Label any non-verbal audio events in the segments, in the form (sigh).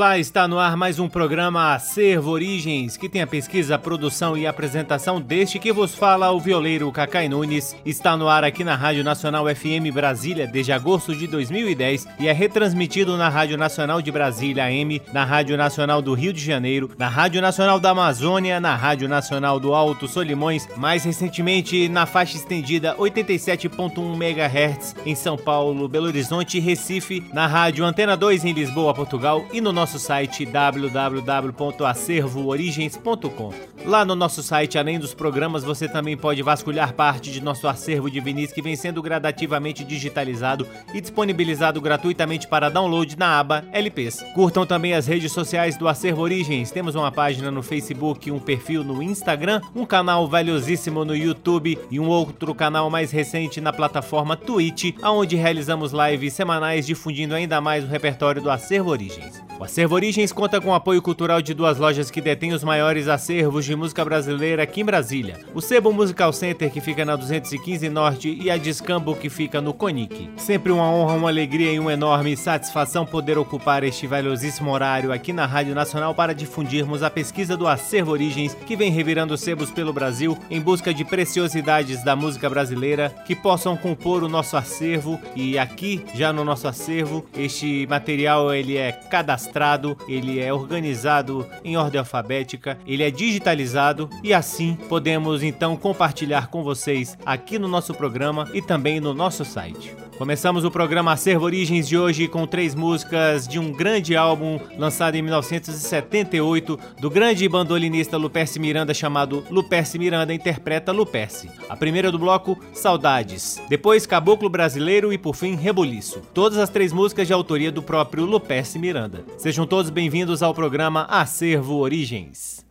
Olá, está no ar mais um programa Acervo Origens, que tem a pesquisa, produção e apresentação deste que vos fala o violeiro Cacai Nunes. Está no ar aqui na Rádio Nacional FM Brasília desde agosto de 2010 e é retransmitido na Rádio Nacional de Brasília AM, na Rádio Nacional do Rio de Janeiro, na Rádio Nacional da Amazônia, na Rádio Nacional do Alto Solimões, mais recentemente na faixa estendida 87.1 MHz em São Paulo, Belo Horizonte e Recife, na Rádio Antena 2 em Lisboa, Portugal e no nosso nosso site www.acervoorigens.com. Lá no nosso site, além dos programas, você também pode vasculhar parte de nosso acervo de vinis que vem sendo gradativamente digitalizado e disponibilizado gratuitamente para download na aba LPs. Curtam também as redes sociais do Acervo Origens. Temos uma página no Facebook, um perfil no Instagram, um canal valiosíssimo no YouTube e um outro canal mais recente na plataforma Twitch, onde realizamos lives semanais difundindo ainda mais o repertório do Acervo Origens. O Acervo Origens conta com apoio cultural de duas lojas que detêm os maiores acervos de música brasileira aqui em Brasília. O Sebo Musical Center, que fica na 215 Norte, e a Discambo, que fica no Conic. Sempre uma honra, uma alegria e uma enorme satisfação poder ocupar este valiosíssimo horário aqui na Rádio Nacional para difundirmos a pesquisa do Acervo Origens, que vem revirando sebos pelo Brasil em busca de preciosidades da música brasileira que possam compor o nosso acervo. E aqui, já no nosso acervo, este material ele é cadastrado ele é organizado em ordem alfabética, ele é digitalizado e assim podemos então compartilhar com vocês aqui no nosso programa e também no nosso site. Começamos o programa Acervo Origens de hoje com três músicas de um grande álbum lançado em 1978 do grande bandolinista Luperce Miranda chamado Luperce Miranda interpreta Luperce. A primeira do bloco, Saudades. Depois Caboclo Brasileiro e por fim Rebuliço. Todas as três músicas de autoria do próprio Luperce Miranda. Sejam todos bem-vindos ao programa Acervo Origens.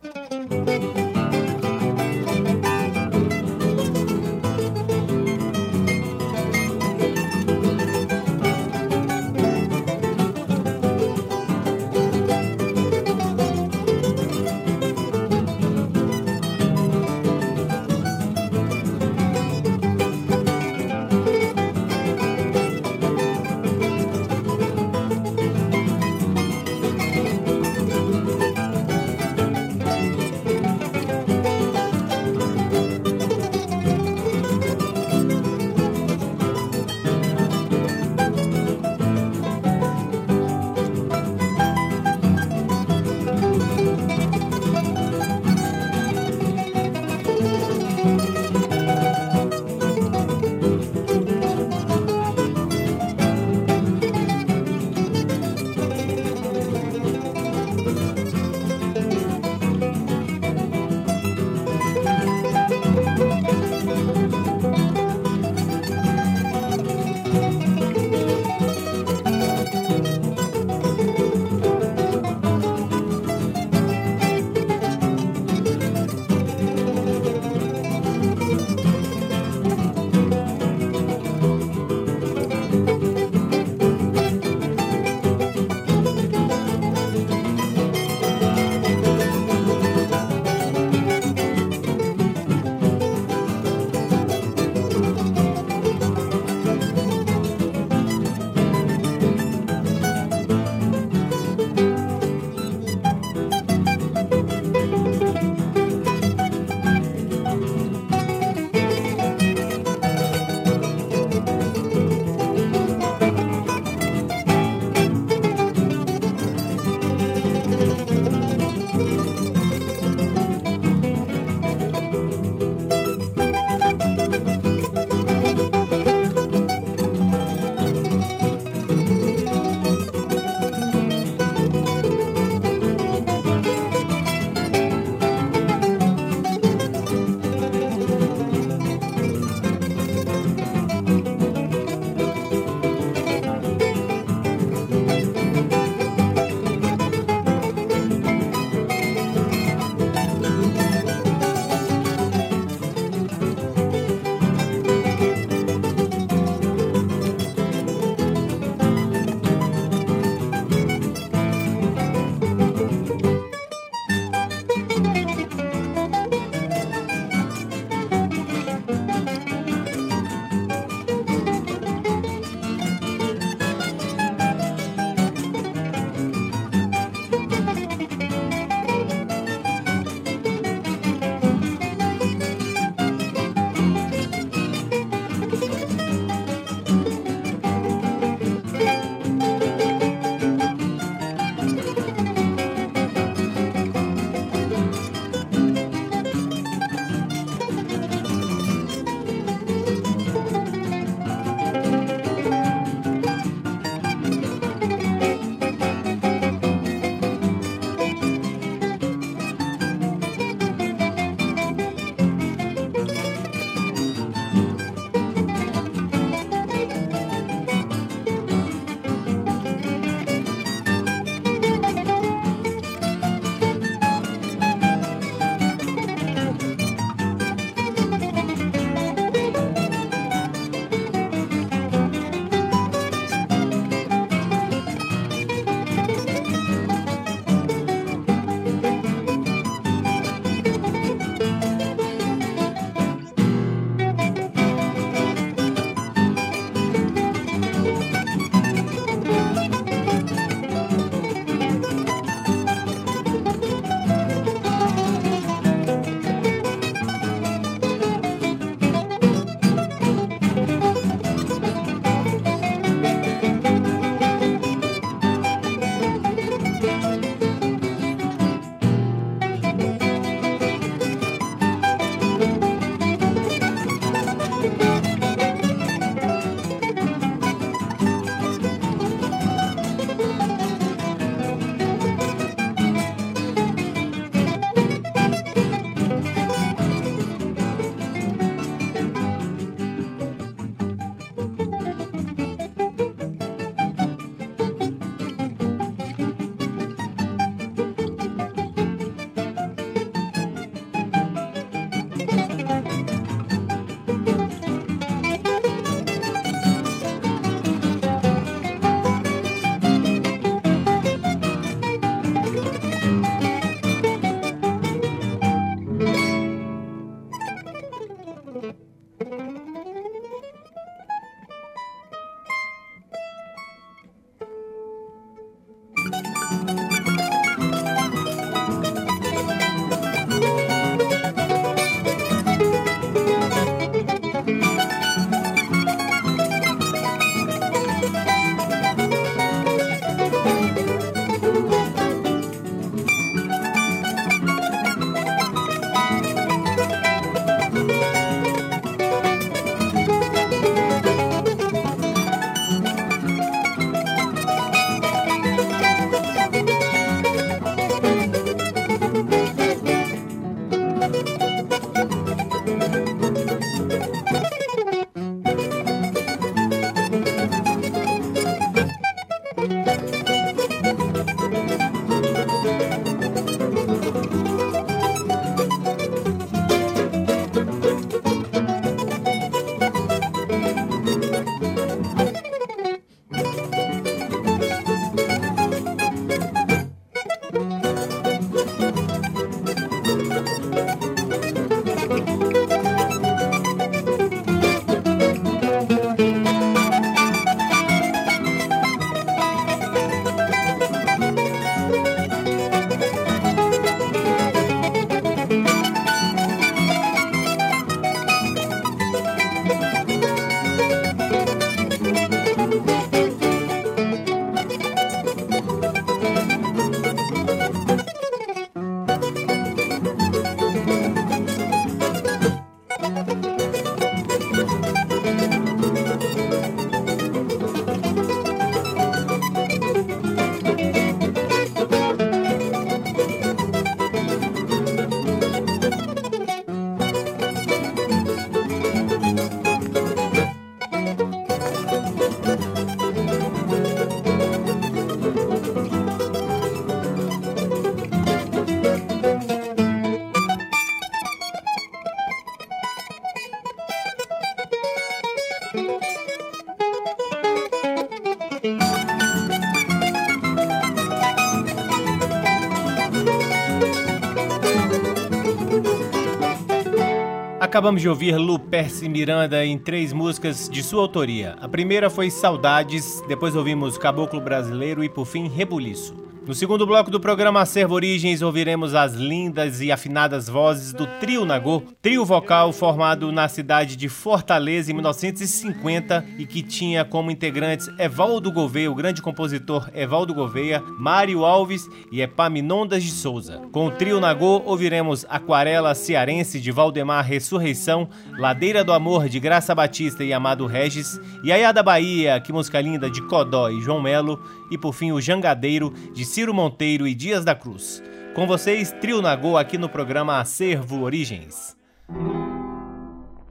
Acabamos de ouvir Lu Percy Miranda em três músicas de sua autoria. A primeira foi Saudades, depois ouvimos Caboclo Brasileiro e por fim Rebuliço. No segundo bloco do programa Acervo Origens, ouviremos as lindas e afinadas vozes do Trio Nagô, trio vocal formado na cidade de Fortaleza em 1950 e que tinha como integrantes Evaldo Gouveia, o grande compositor Evaldo Gouveia, Mário Alves e Epaminondas de Souza. Com o Trio Nagô, ouviremos Aquarela Cearense de Valdemar Ressurreição, Ladeira do Amor de Graça Batista e Amado Regis, Iaiá da Bahia, que música linda de Codó e João Melo, e por fim o Jangadeiro de Ciro Monteiro e Dias da Cruz. Com vocês, Trio Nagô aqui no programa Acervo Origens.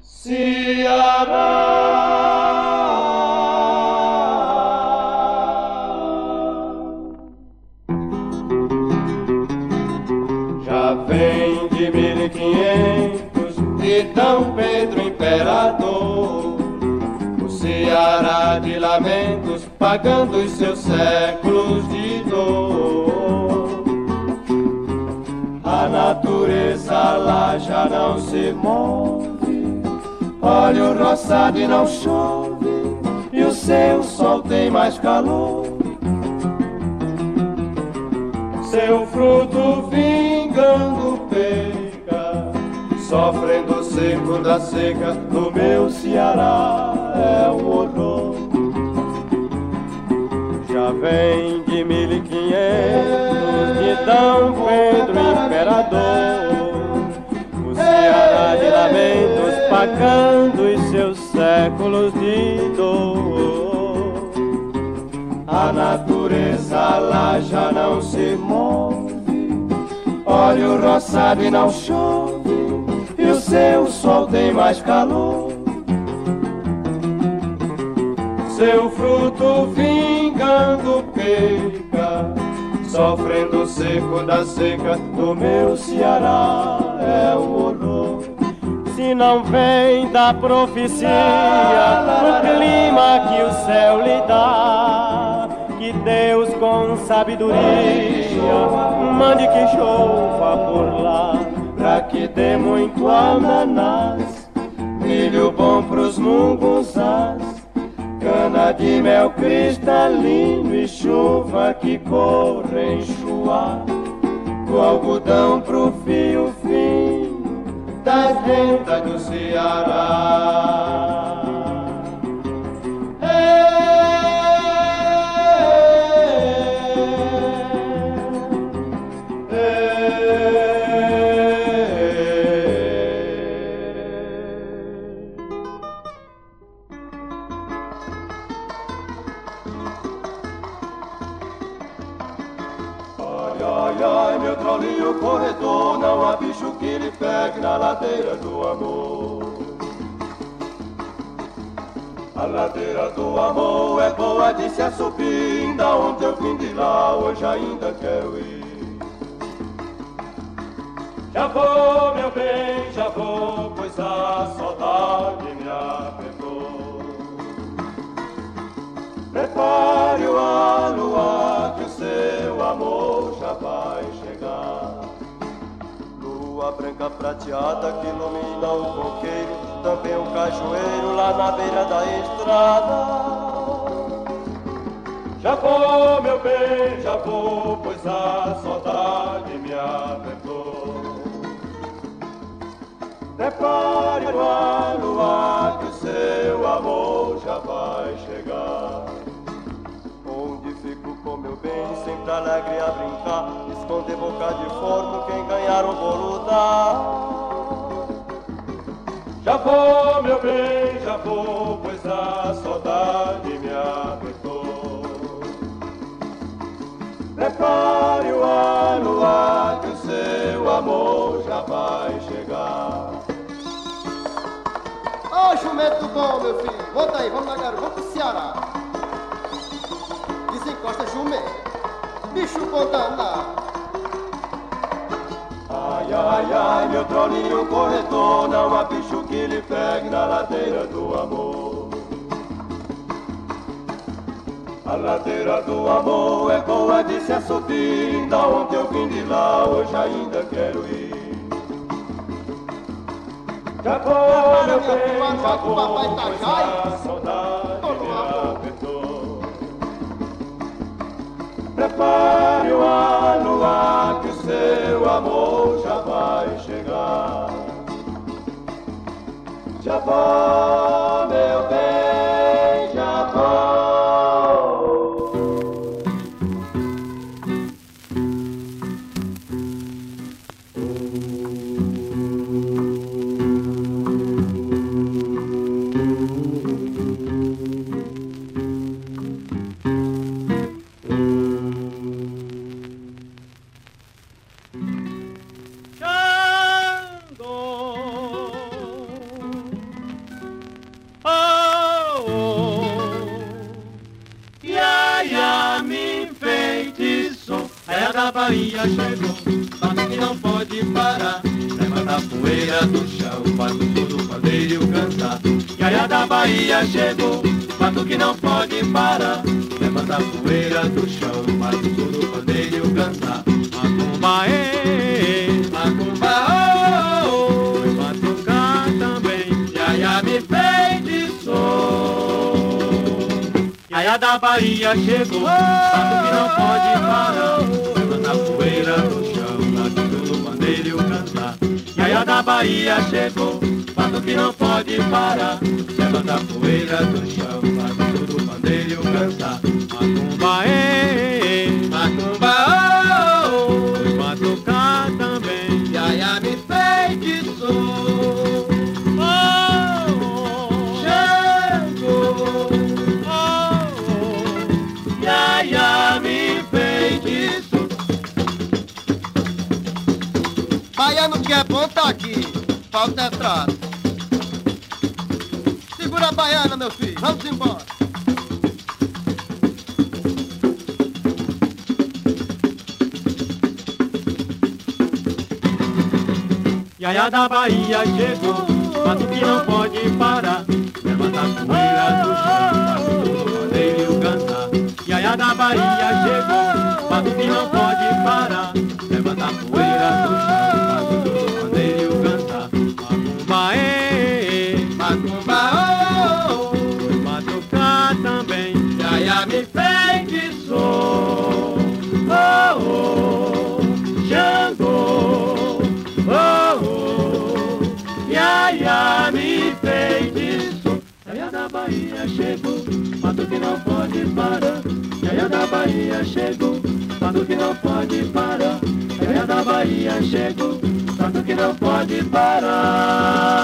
Ceará. Já vem de mil e quinhentos de Dom Pedro Imperador, o Ceará de lamentos pagando os seus séculos de dor. A natureza lá já não se move, olha o roçado e não chove, e o seu sol tem mais calor. Seu fruto vingando pega, sofrendo seco da seca, no meu Ceará é um horror já vem de mil e quinhentos de Dom Pedro Imperador. O Ceará de lamentos pagando os seus séculos de dor. A natureza lá já não se move, olha o roçado e não chove, e o seu sol tem mais calor seu fruto vingando perca, sofrendo o seco da seca do meu Ceará é o horror. Se não vem da profecia no clima que o céu lhe dá, que Deus com sabedoria mande que chova por lá, pra que dê muito ananás, milho bom pros munguzás Cana de mel cristalino e chuva que corre enxuar Do algodão pro fio fino das rendas do Ceará na ladeira do amor. A ladeira do amor é boa de se assumir, da onde eu vim de lá, hoje ainda quero ir. Já vou, meu bem, já vou, pois a saudade me apertou. Prepare o aluar que o seu amor lua branca prateada que ilumina o coqueiro, também o cajueiro lá na beira da estrada. Já vou, meu bem, já vou, pois a saudade me apertou. Prepare a lua que o seu amor já vai chegar com meu bem, sempre alegre a brincar, esconder boca de forno, quem ganhar o vou lutar. Já vou, meu bem, já vou, pois a saudade me apertou. Prepare o ano a que o seu amor já vai chegar. Ô, oh, jumento bom, meu filho, volta aí, vamos lá, garoto, vamos pro Ceará desencosta chumé, bicho contaná. Ai, ai, ai, meu trolinho corretor, não há bicho que lhe pegue na ladeira do amor. A ladeira do amor é boa de se subir, da onde eu vim de lá, hoje ainda quero ir. Já foi meu bem, já tá pois a saudade me apertou. Prepare o ano lá que o seu amor Vou, meu bem, já Bahia chegou. Fato que não pode parar. Levanta a poeira do chão. Faz o som do pandeiro cantar. Iaia da Bahia chegou. Fato que não pode parar. Levanta a poeira do chão. Faz o som do pandeiro cantar. Macumba, ê, macumba, oh, oh. Foi batucar também. Iaia me enfeitiçou. Iaia da Bahia chegou, fato que não pode parar. Bahia chegou, fato que não pode parar. Levanta a poeira do chão, batido no pandeiro cantar. Macumba, ê, macumba, oh, oh. Batucar também. Iaia me enfeitiçou. Oh. Chegou. Oh, oh. Iaia me enfeitiçou. Baiano que é bom tá. Falta é trato. Segura a baiana, meu filho. Vamos embora. Iaia da Bahia chegou, fato que não pode parar. Levanta a poeira do chão, faz tudo pandeiro cantar. Iaia da Bahia chegou, fato que não pode não pode parar. Iaia da Bahia chegou, fato que não pode parar. Iaia da Bahia chegou, fato que não pode parar.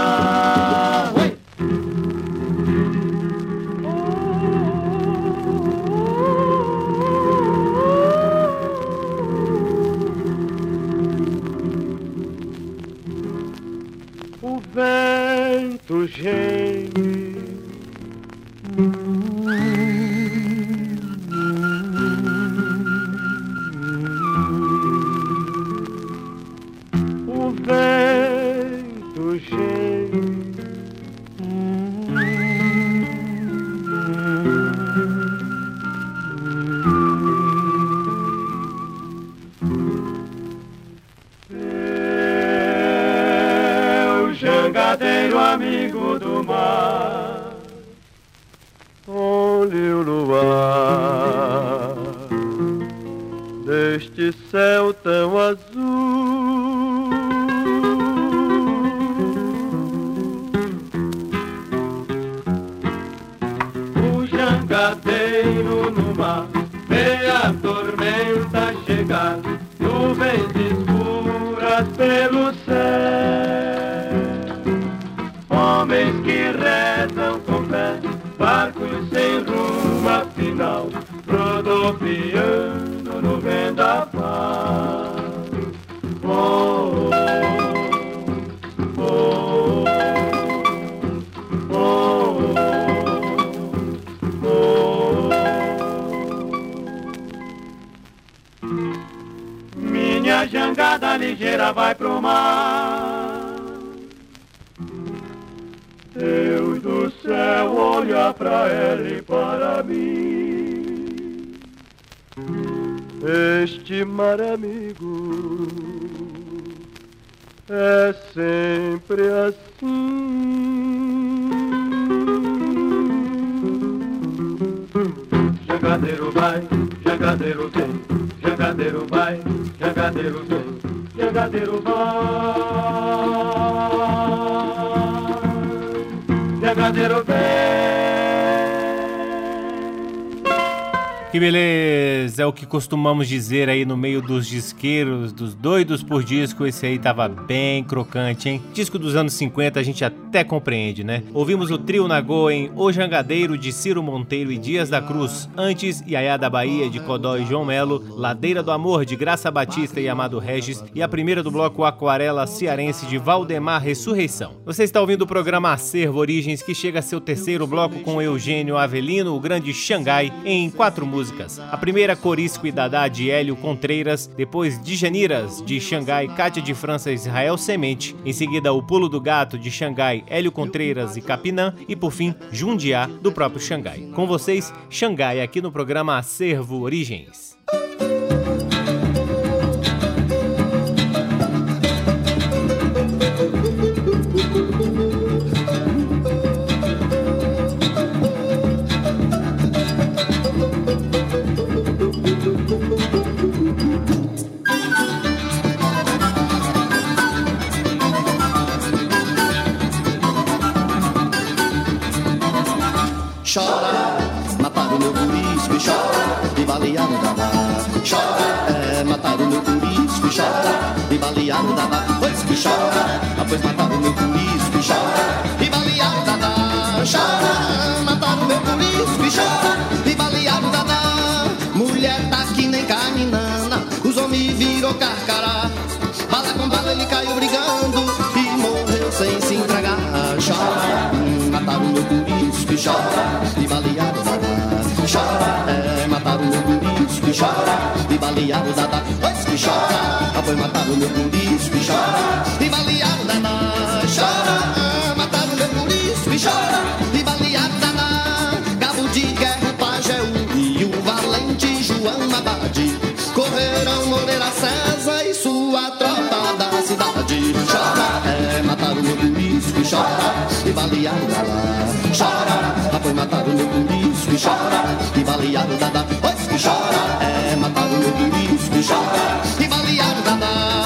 Mar amigo É sempre assim é o que costumamos dizer aí no meio dos disqueiros, dos doidos por disco. Esse aí tava bem crocante, hein? Disco dos anos 50 a gente até compreende, né? Ouvimos o trio Nagô em O Jangadeiro de Ciro Monteiro e Dias da Cruz, antes Iaiá da Bahia de Codó e João Melo, Ladeira do Amor de Graça Batista e Amado Regis e a primeira do bloco Aquarela Cearense de Valdemar Ressurreição. Você está ouvindo o programa Acervo Origens que chega a seu terceiro bloco com Eugênio Avelino, o grande Xangai, em quatro músicas. A primeira, Corisco e Dadá, de Hélio Contreiras. Depois, De Janiras, de Xangai, Cátia de França Israel Semente. Em seguida, O Pulo do Gato, de Xangai, Hélio Contreiras e Capinã. E por fim, Jundiá, do próprio Xangai. Com vocês, Xangai, aqui no programa Acervo Origens. Balearam dadá. Pois que chora, pois mataram meu curisco e chora, e balearam dadá. Chora, mataram meu curisco e chora, e balearam dadá. Mulher tá que nem caminana, os homens virou carcará. Bala com bala ele caiu brigando e morreu sem se entregar. Chora, mataram meu curisco e chora, e balearam chora, e balearam dadá. Pois que chora, pois mataram meu curisco e chora, e balearam dadá. Chora, é, mataram meu curisco e chora, e balearam dadá. Cabo de guerra, o Pajéu e o valente João Abade correram Moreira César e sua tropa da cidade. Chora, é, mataram meu curisco e chora, e balearam dadá. Chora, foi mataram meu curisco e chora, e balearam dadá. Pois que chora, é, mataram meu curisco e chora, e balearam dadá.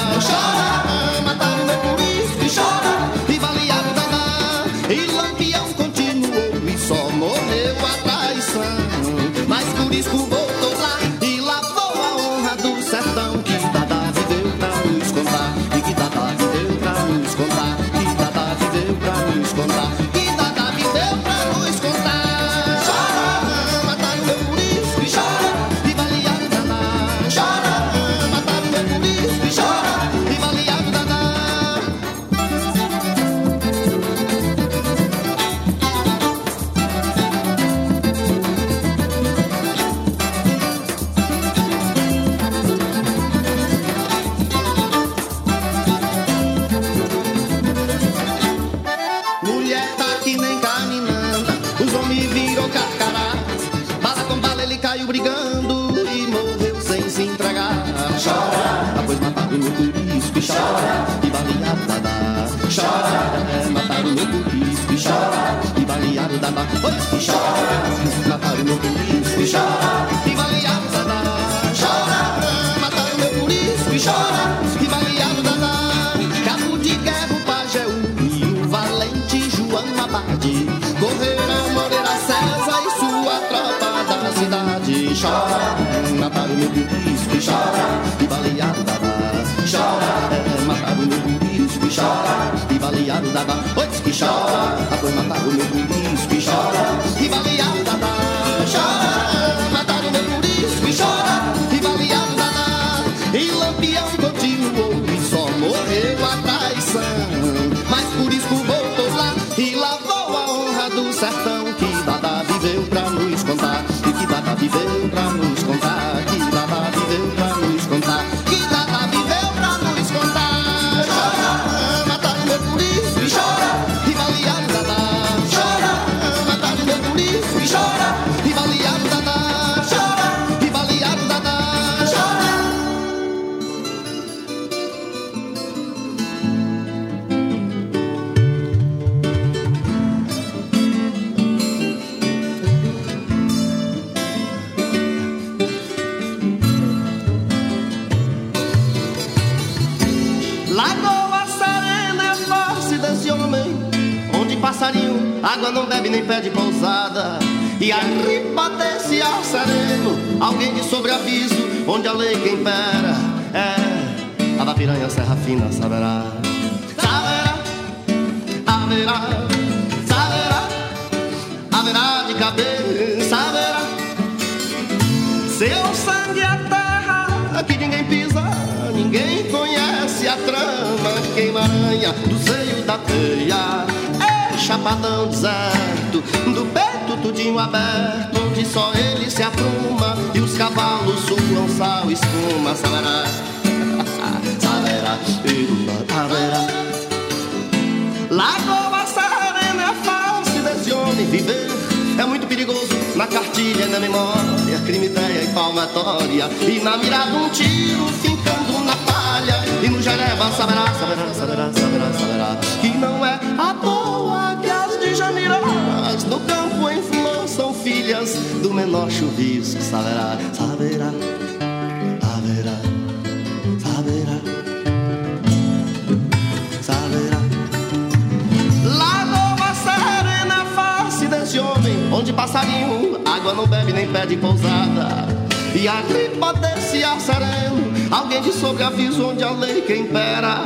Água não bebe nem pede pousada. E a gripa desse ar sereno, alguém de sobreaviso, onde a lei que impera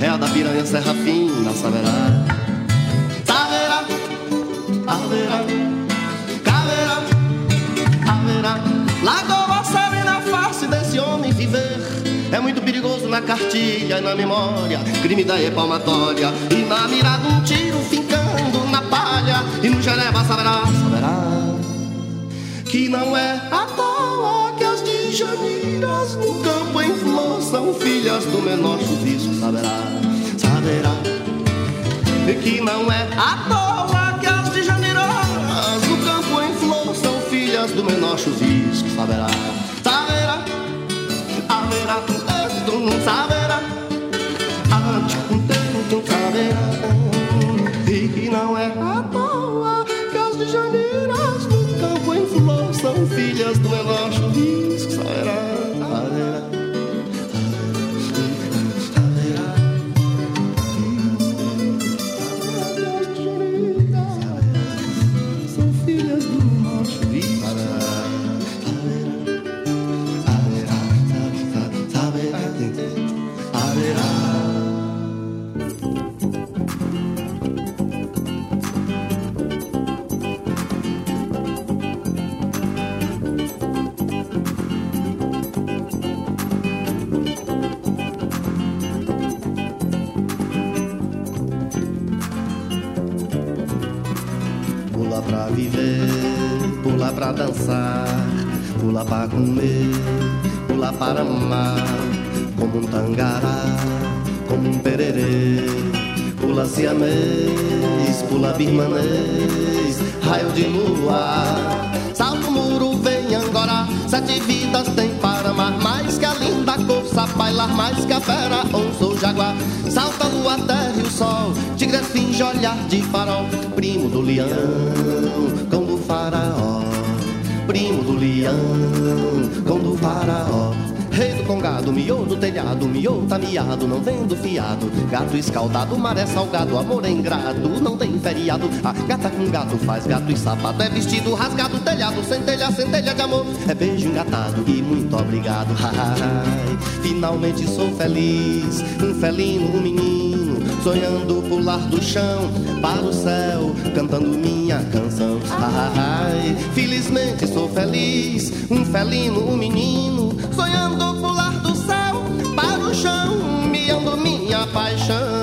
é a da piranha serra fina, saberá. Saberá, haverá, caverá, haverá. Lagoa serena, face desse homem viver. É muito perigoso na cartilha e na memória, crime da palmatória. E na mirada um tiro fincando na palha. E no Geneva saberá, saberá. Que não é à toa que as de Janiras no campo em flor são filhas do menor chuvisco, saberá, saberá. E que não é à toa que as de Janiras no campo em flor são filhas do menor chuvisco, saberá, saberá haverá saberá. Saberá. E que não é à toa filhas do menor viver, pula pra dançar, pula pra comer, pula para amar, como um tangará, como um pererê. Pula siamês, pula birmanês, raio de lua. Salto muro, vem Angora, sete vidas tem para amar, bailar mais que a fera, onça jaguar. Salta a lua, terra e o sol, tigre finge olhar de farol, primo do leão, cão do faraó. Primo do leão, cão do faraó. Rei do congado, miou do telhado, miou tá miado, não vendo fiado. Gato escaldado, maré salgado, amor é ingrato, não tem feriado. A gata com gato faz gato e sapato, é vestido rasgado, telhado, centelha, centelha de amor. É beijo engatado e muito obrigado. (laughs) Finalmente sou feliz, um felino, um menino, sonhando pular do chão para o céu, cantando minha canção. Felizmente sou feliz, um felino, um menino, sonhando chão, miando minha paixão.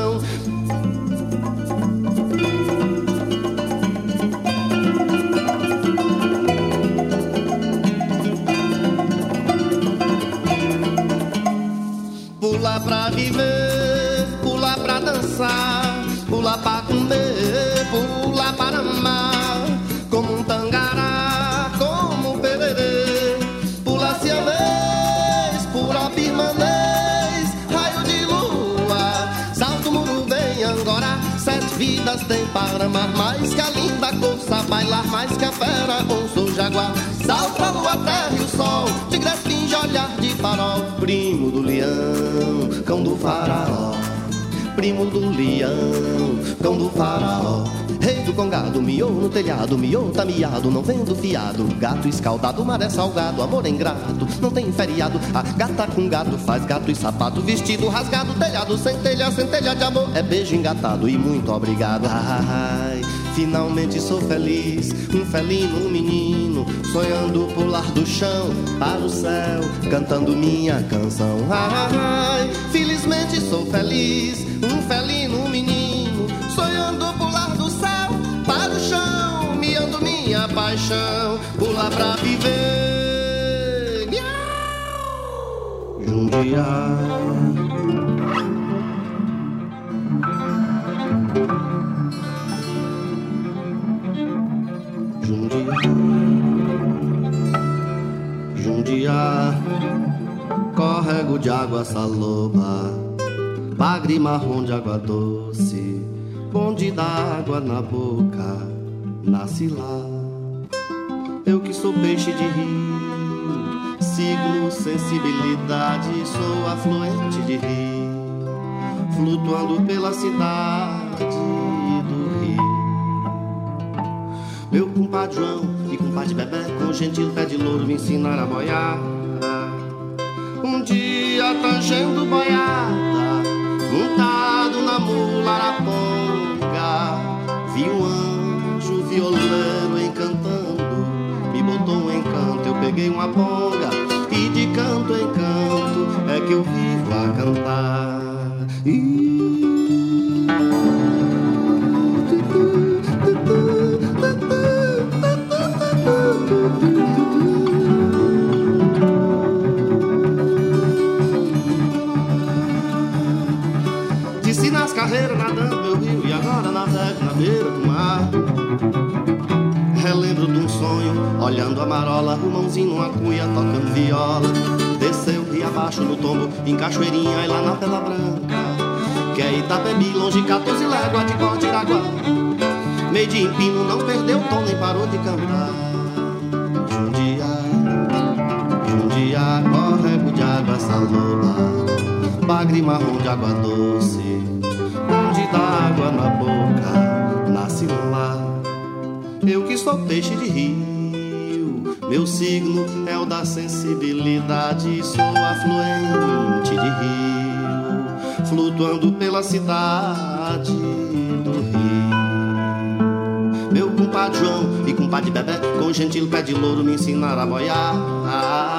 Vidas tem para amar, mais que a linda corça, bailar mais que a fera, onça ou jaguar. Salta a lua, terra e o sol, tigre finge olhar de farol, primo do leão, cão do faraó. primo do leão, cão do faraó. Rei do congado, miou no telhado, miou tá miado, não vendo fiado. Gato escaldado, maré salgado, amor ingrato, não tem feriado. A gata com gato faz gato e sapato, vestido rasgado, telhado sem telha, sem de amor. É beijo engatado e muito obrigado. Ai, finalmente sou feliz, um felino menino, sonhando pular do chão para o céu, cantando minha canção. Ai, felizmente sou feliz, um felino menino, sonhando paixão, pular pra viver. Miau! Jundiar. Jundiá, córrego de água saloba, bagre marrom de água doce, bonde d'água na boca, nasce lá. Eu que sou peixe de rio, signo sensibilidade, sou afluente de rio, flutuando pela cidade do rio. Meu compadre João e compadre Bebé, com gentil pé de louro, me ensinaram a boiar. Um dia tangendo boiada, montado na Empino, não perdeu o tom nem parou de cantar. Jundia, Jundia, córrego de água saloba, bagre marrom de água doce, onde dá água na boca, nasce lá. Eu que sou peixe de rio, e compadre Bebé, com gentil pé de louro, me ensinaram a boiar.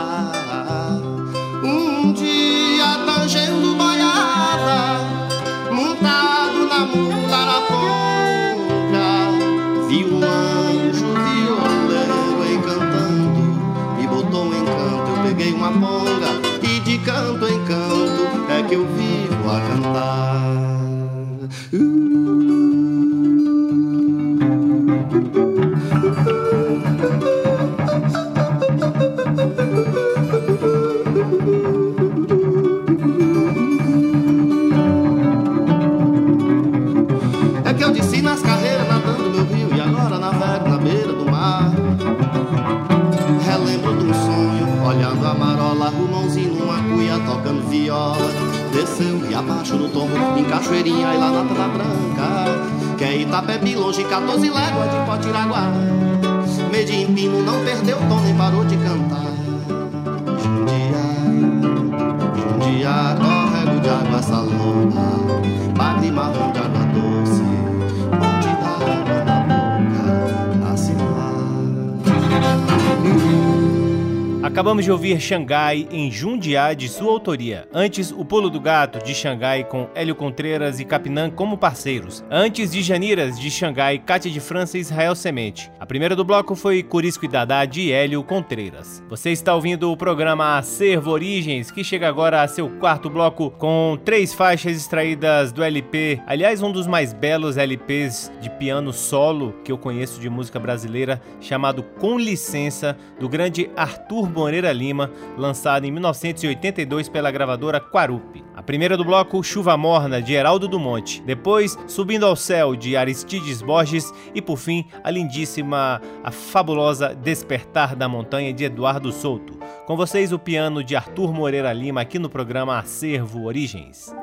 Acabamos de ouvir Xangai em Jundiá de sua autoria. Antes, O Pulo do Gato de Xangai com Hélio Contreiras e Capinã como parceiros. Antes de Janiras de Xangai, Cátia de França e Israel Semente. A primeira do bloco foi Curisco e Dadá de Hélio Contreiras. Você está ouvindo o programa Acervo Origens, que chega agora a seu quarto bloco com três faixas extraídas do LP. Aliás, um dos mais belos LPs de piano solo que eu conheço de música brasileira, chamado Com Licença, do grande Arthur Moreira Lima, lançado em 1982 pela gravadora Quarupi. A primeira do bloco, Chuva Morna, de Heraldo do Monte. Depois, Subindo ao Céu, de Aristides Borges. E por fim, a lindíssima, a fabulosa Despertar da Montanha, de Eduardo Souto. Com vocês, o piano de Arthur Moreira Lima, aqui no programa Acervo Origens.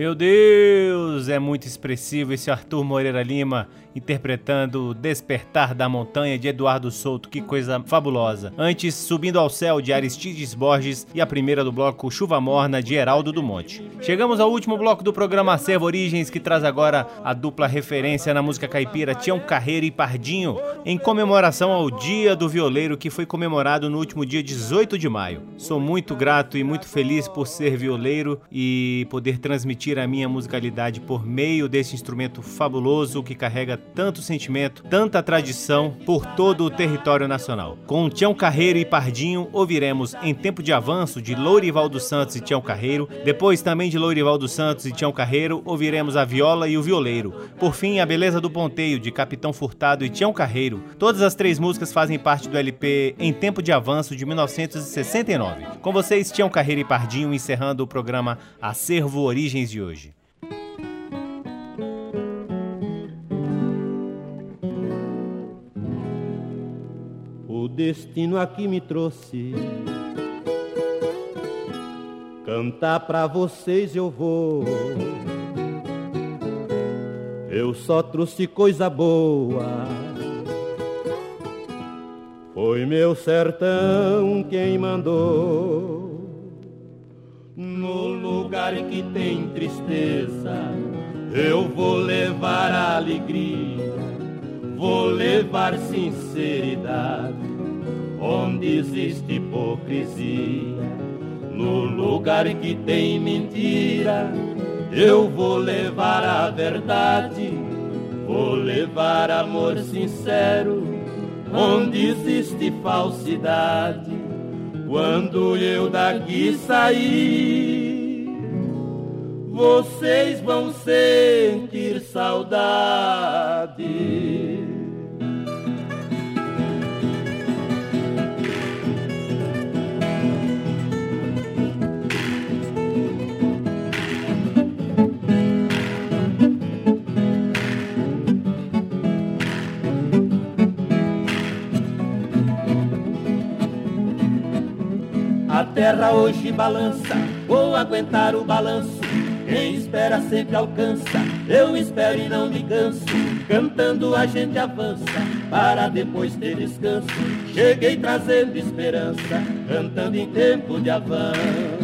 Meu Deus, é muito expressivo esse Arthur Moreira Lima interpretando Despertar da Montanha de Eduardo Souto, que coisa fabulosa. Antes, Subindo ao Céu de Aristides Borges e a primeira do bloco Chuva Morna de Heraldo do Monte. Chegamos ao último bloco do programa Acervo Origens, que traz agora a dupla referência na música caipira Tião Carreiro e Pardinho, em comemoração ao Dia do Violeiro, que foi comemorado no último dia 18 de maio. Sou muito grato e muito feliz por ser violeiro e poder transmitir a minha musicalidade por meio desse instrumento fabuloso que carrega tanto sentimento, tanta tradição por todo o território nacional. Com Tião Carreiro e Pardinho, ouviremos Em Tempo de Avanço de Lourival dos Santos e Tião Carreiro. Depois, também de Lourival dos Santos e Tião Carreiro, ouviremos A Viola e o Violeiro. Por fim, A Beleza do Ponteio de Capitão Furtado e Tião Carreiro. Todas as três músicas fazem parte do LP Em Tempo de Avanço de 1969. Com vocês, Tião Carreiro e Pardinho, encerrando o programa Acervo Origens de hoje. Destino aqui me trouxe. Cantar pra vocês eu vou. Eu só trouxe coisa boa. Foi meu sertão quem mandou. No lugar que tem tristeza, eu vou levar alegria, vou levar sinceridade. Onde existe hipocrisia, no lugar que tem mentira, eu vou levar a verdade, vou levar amor sincero. Onde existe falsidade, quando eu daqui sair, vocês vão sentir saudade. Terra hoje balança, vou aguentar o balanço. Quem espera sempre alcança, eu espero e não me canso. Cantando a gente avança, para depois ter descanso. Cheguei trazendo esperança, cantando em tempo de avanço.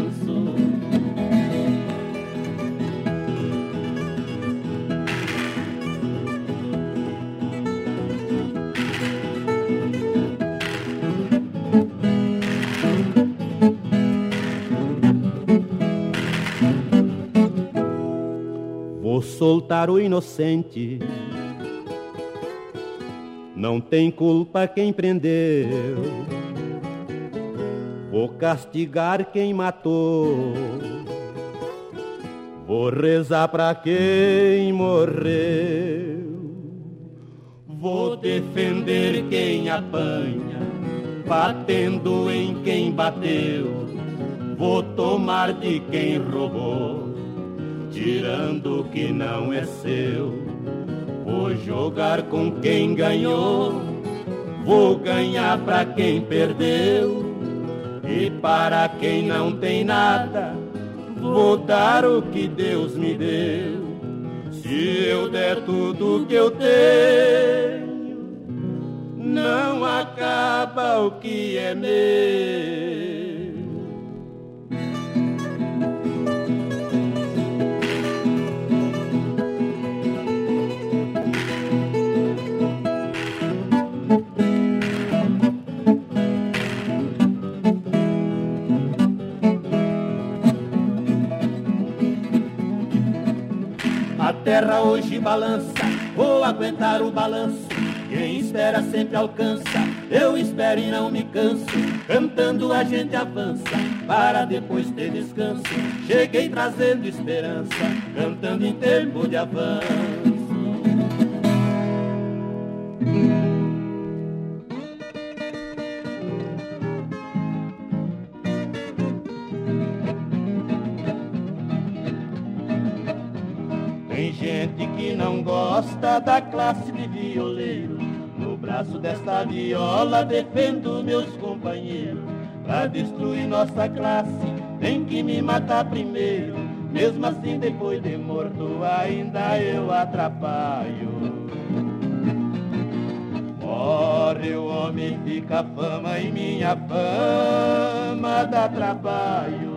Soltar o inocente. Não tem culpa quem prendeu. Vou castigar quem matou. Vou rezar pra quem morreu. Vou defender quem apanha, batendo em quem bateu. Vou tomar de quem roubou tirando o que não é seu. Vou jogar com quem ganhou, vou ganhar pra quem perdeu. E para quem não tem nada, vou dar o que Deus me deu. Se eu der tudo que eu tenho, não acaba o que é meu. Terra hoje balança, vou aguentar o balanço. Quem espera sempre alcança, eu espero e não me canso. Cantando a gente avança, para depois ter descanso. Cheguei trazendo esperança, cantando em tempo de avanço. Da classe de violeiro. No braço desta viola defendo meus companheiros. Pra destruir nossa classe, tem que me matar primeiro. Mesmo assim, depois de morto, ainda eu atrapalho. Morre o homem, fica fama e minha fama dá trabalho.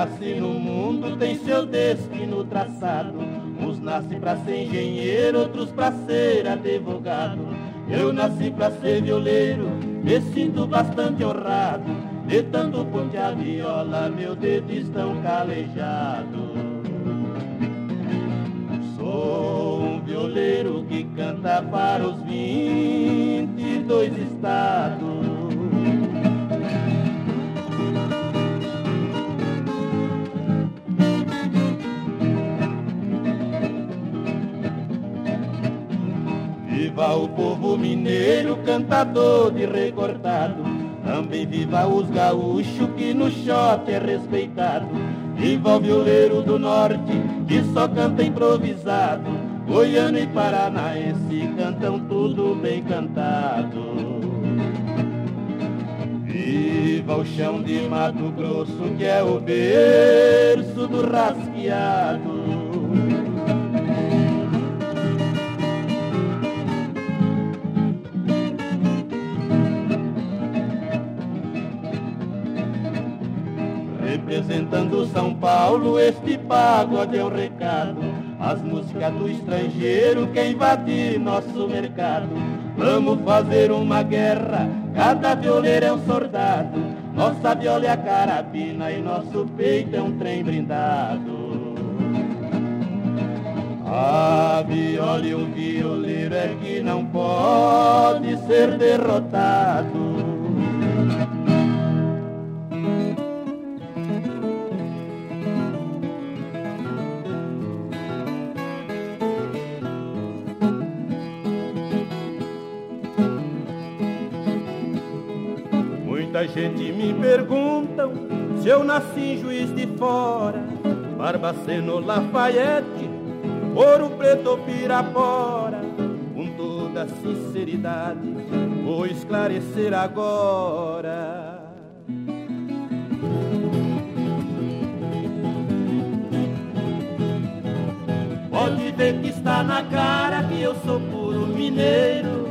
Nascem no mundo têm seu destino traçado. Uns nascem para ser engenheiro, outros para ser advogado. Eu nasci para ser violeiro me sinto bastante honrado De tanto ponte a viola Meu dedo estão calejado Sou um violeiro que canta para os vinte cantador de recortado. Também viva os gaúchos que no shot é respeitado. Viva o violeiro do norte que só canta improvisado. Goiano e paranaense cantam tudo bem cantado. Viva o chão de Mato Grosso que é o berço do rasqueado. São Paulo, este pagode é um recado. As músicas do estrangeiro que invadir nosso mercado. Vamos fazer uma guerra, cada violeiro é um soldado. Nossa viola é a carabina e nosso peito é um trem brindado. A viola e um violeiro é que não pode ser derrotado. Gente me perguntam se eu nasci em Juiz de Fora, Barbaceno, Lafayette, Ouro Preto Pirapora. Com toda sinceridade, vou esclarecer agora. Pode ver que está na cara que eu sou puro mineiro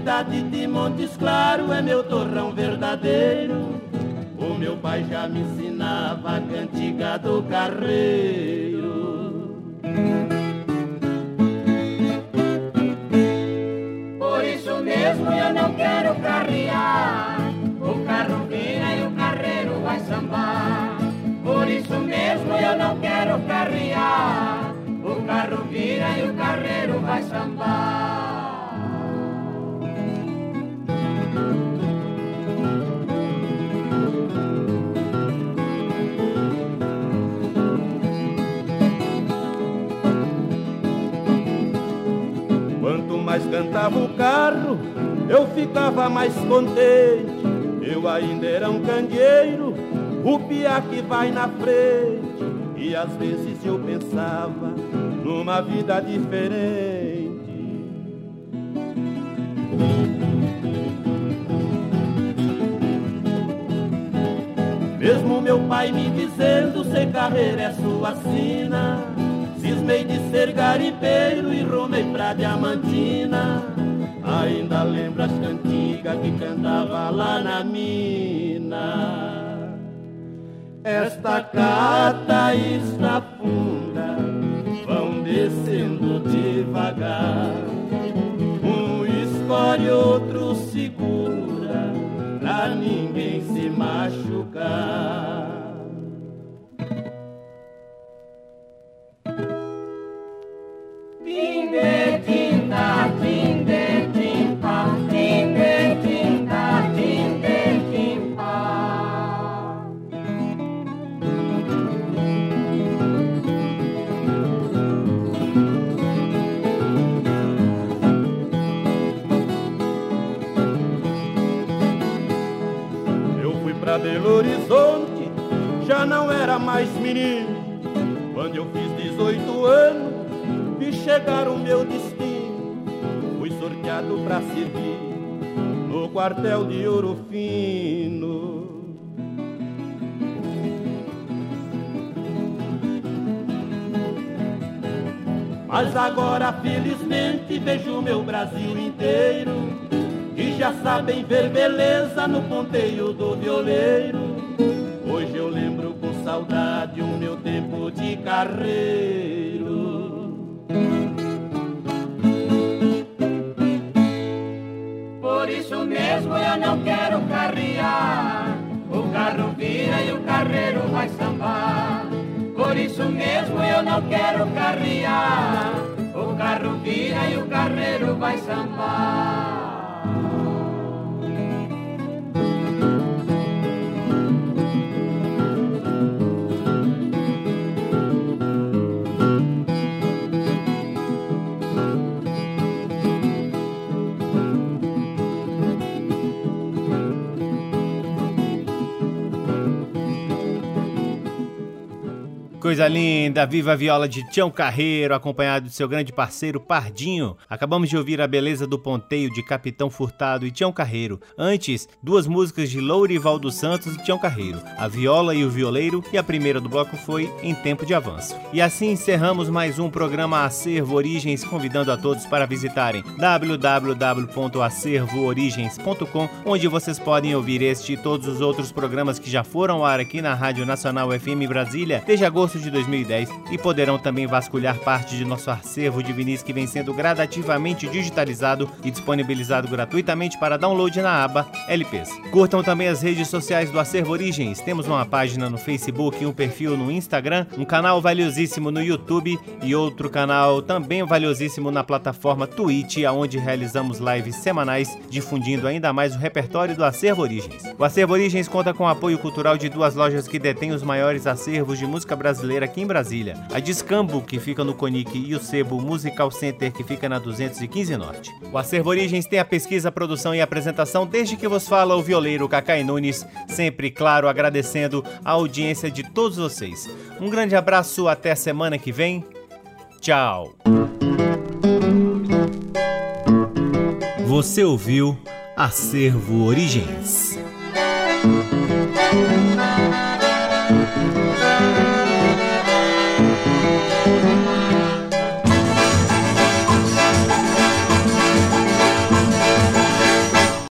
cidade de Montes Claro é meu torrão verdadeiro. O meu pai já me ensinava a cantiga do carreiro. Por isso mesmo eu não quero carrear. O carro vira e o carreiro vai sambar. Por isso mesmo eu não quero carrear. O carro vira e o carreiro vai sambar. Cantava o carro, eu ficava mais contente. Eu ainda era um candeeiro, o piá que vai na frente. E às vezes eu pensava numa vida diferente. Mesmo meu pai me dizendo, ser carreira é sua sina. Cismei de ser garimpeiro e rumei pra Diamantina. Ainda lembro as cantigas que cantava lá na mina. Esta cata está funda, vão descendo devagar. Um escolhe, outro segura, pra ninguém se machucar. Horizonte já não era mais menino. Quando eu fiz 18 anos, vi chegar o meu destino. Fui sorteado pra servir no quartel de ouro fino. Mas agora, felizmente, vejo meu Brasil inteiro que já sabem ver beleza no ponteio do violeiro. Saudade o meu tempo de carreiro. Por isso mesmo eu não quero carrear. O carro vira e o carreiro vai sambar. Por isso mesmo eu não quero carrear. O carro vira e o carreiro vai sambar. Coisa linda, viva a viola de Tião Carreiro, acompanhado de seu grande parceiro Pardinho. Acabamos de ouvir a beleza do ponteio de Capitão Furtado e Tião Carreiro. Antes, duas músicas de Lourival dos Santos e Tião Carreiro, A Viola e o Violeiro, e a primeira do bloco foi Em Tempo de Avanço. E assim encerramos mais um programa Acervo Origens, convidando a todos para visitarem www.acervoorigens.com, onde vocês podem ouvir este e todos os outros programas que já foram ao ar aqui na Rádio Nacional FM Brasília desde agosto de 2010 e poderão também vasculhar parte de nosso acervo de vinis que vem sendo gradativamente digitalizado e disponibilizado gratuitamente para download na aba LPs. Curtam também as redes sociais do Acervo Origens. Temos uma página no Facebook, um perfil no Instagram, um canal valiosíssimo no YouTube e outro canal também valiosíssimo na plataforma Twitch, onde realizamos lives semanais difundindo ainda mais o repertório do Acervo Origens. O Acervo Origens conta com apoio cultural de duas lojas que detêm os maiores acervos de música brasileira aqui em Brasília. A Discambo, que fica no Conic, e o Sebo Musical Center, que fica na 215 Norte. O Acervo Origens tem a pesquisa, produção e apresentação desde que vos fala o violeiro Cacai Nunes, sempre, claro, agradecendo a audiência de todos vocês. Um grande abraço, até semana que vem. Tchau. Você ouviu Acervo Origens.